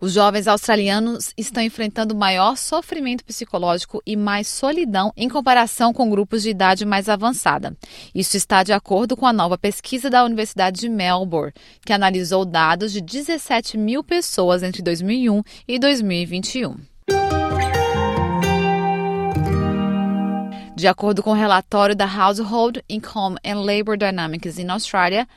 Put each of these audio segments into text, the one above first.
Os jovens australianos estão enfrentando maior sofrimento psicológico e mais solidão em comparação com grupos de idade mais avançada. Isso está de acordo com a nova pesquisa da Universidade de Melbourne, que analisou dados de 17 mil pessoas entre 2001 e 2021. De acordo com o relatório da Household Income and Labor Dynamics in Australia,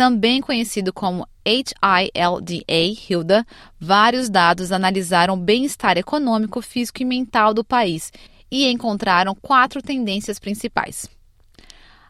também conhecido como HILDA, HILDA, vários dados analisaram o bem-estar econômico, físico e mental do país e encontraram quatro tendências principais.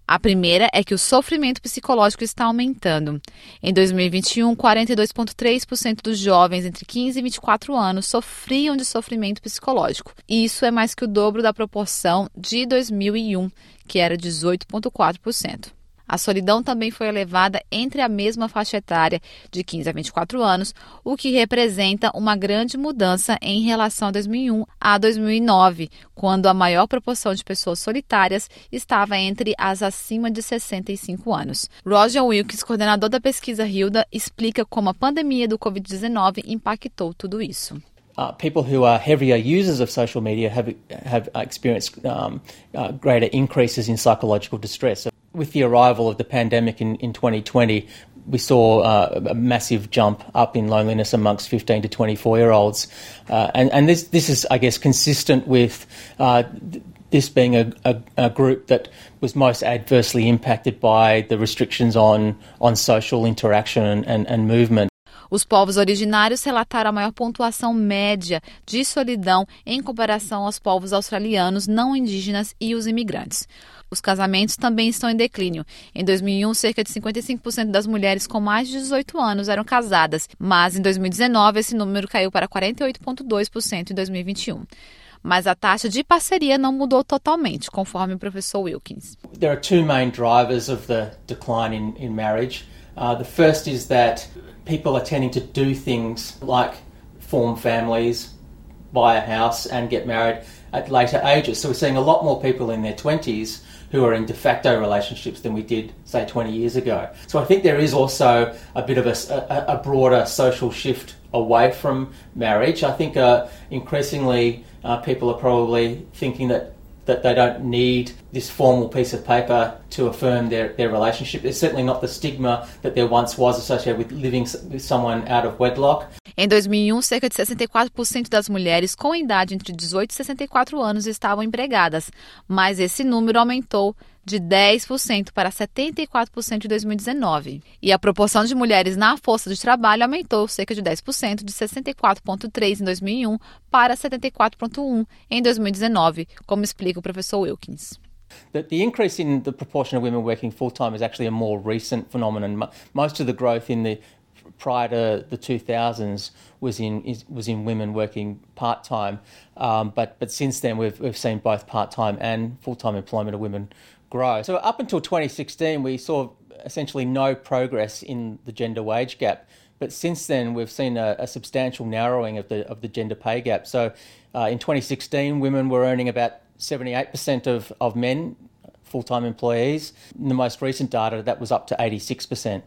A primeira é que o sofrimento psicológico está aumentando. Em 2021, 42,3% dos jovens entre 15 e 24 anos sofriam de sofrimento psicológico. Isso é mais que o dobro da proporção de 2001, que era 18,4%. A solidão também foi elevada entre a mesma faixa etária de 15 a 24 anos, o que representa uma grande mudança em relação a 2001 a 2009, quando a maior proporção de pessoas solitárias estava entre as acima de 65 anos. Roger Wilkes, coordenador da pesquisa Hilda, explica como a pandemia do Covid-19 impactou tudo isso. Uh, people who are heavier users of social media have have experienced um, uh, greater increases in psychological distress. With the arrival of the pandemic in, in 2020, we saw uh, a massive jump up in loneliness amongst 15 to 24 year olds. Uh, and, and this, this is, I guess, consistent with uh, this being a, a, a, group that was most adversely impacted by the restrictions on, on social interaction and, and, and movement. Os povos originários relataram a maior pontuação média de solidão em comparação aos povos australianos não indígenas e os imigrantes. Os casamentos também estão em declínio. Em 2001, cerca de 55% das mulheres com mais de 18 anos eram casadas, mas em 2019 esse número caiu para 48,2% em 2021. Mas a taxa de parceria não mudou totalmente, conforme o professor Wilkins. There are two main drivers of the decline in, in marriage. Uh, the first is that people are tending to do things like form families, buy a house, and get married at later ages. So we're seeing a lot more people in their 20s who are in de facto relationships than we did, say, 20 years ago. So I think there is also a bit of a, a, a broader social shift away from marriage. I think uh, increasingly uh, people are probably thinking that that they don't need this formal piece of paper to affirm their, their relationship. There's certainly not the stigma that there once was associated with living with someone out of wedlock. Em 2001, cerca de 64% das mulheres com idade entre 18 e 64 anos estavam empregadas, mas esse número aumentou de 10% para 74% em 2019. E a proporção de mulheres na força de trabalho aumentou cerca de 10%, de 64,3% em 2001 para 74,1% em 2019, como explica o professor Wilkins. The, the, increase in the proportion of women working full time is actually a more recent phenomenon. Most of the growth in the prior to the 2000s was in was in women working part time, um, but but since then we've we've seen both part time and full time employment of women grow. So up until 2016, we saw essentially no progress in the gender wage gap. But since then, we've seen a, a substantial narrowing of the of the gender pay gap. So, uh, in 2016, women were earning about 78% of, of men full time employees. In the most recent data, that was up to 86%.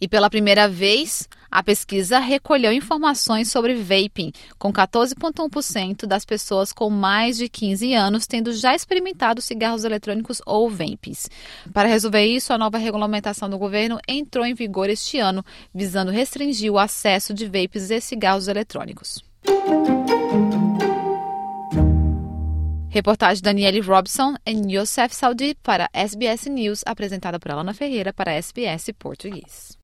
E pela primeira vez, a pesquisa recolheu informações sobre vaping, com 14,1% das pessoas com mais de 15 anos tendo já experimentado cigarros eletrônicos ou vapes. Para resolver isso, a nova regulamentação do governo entrou em vigor este ano, visando restringir o acesso de vapes e cigarros eletrônicos. Reportagem Daniele Robson e Youssef Saudi para SBS News, apresentada por Alana Ferreira para SBS Português.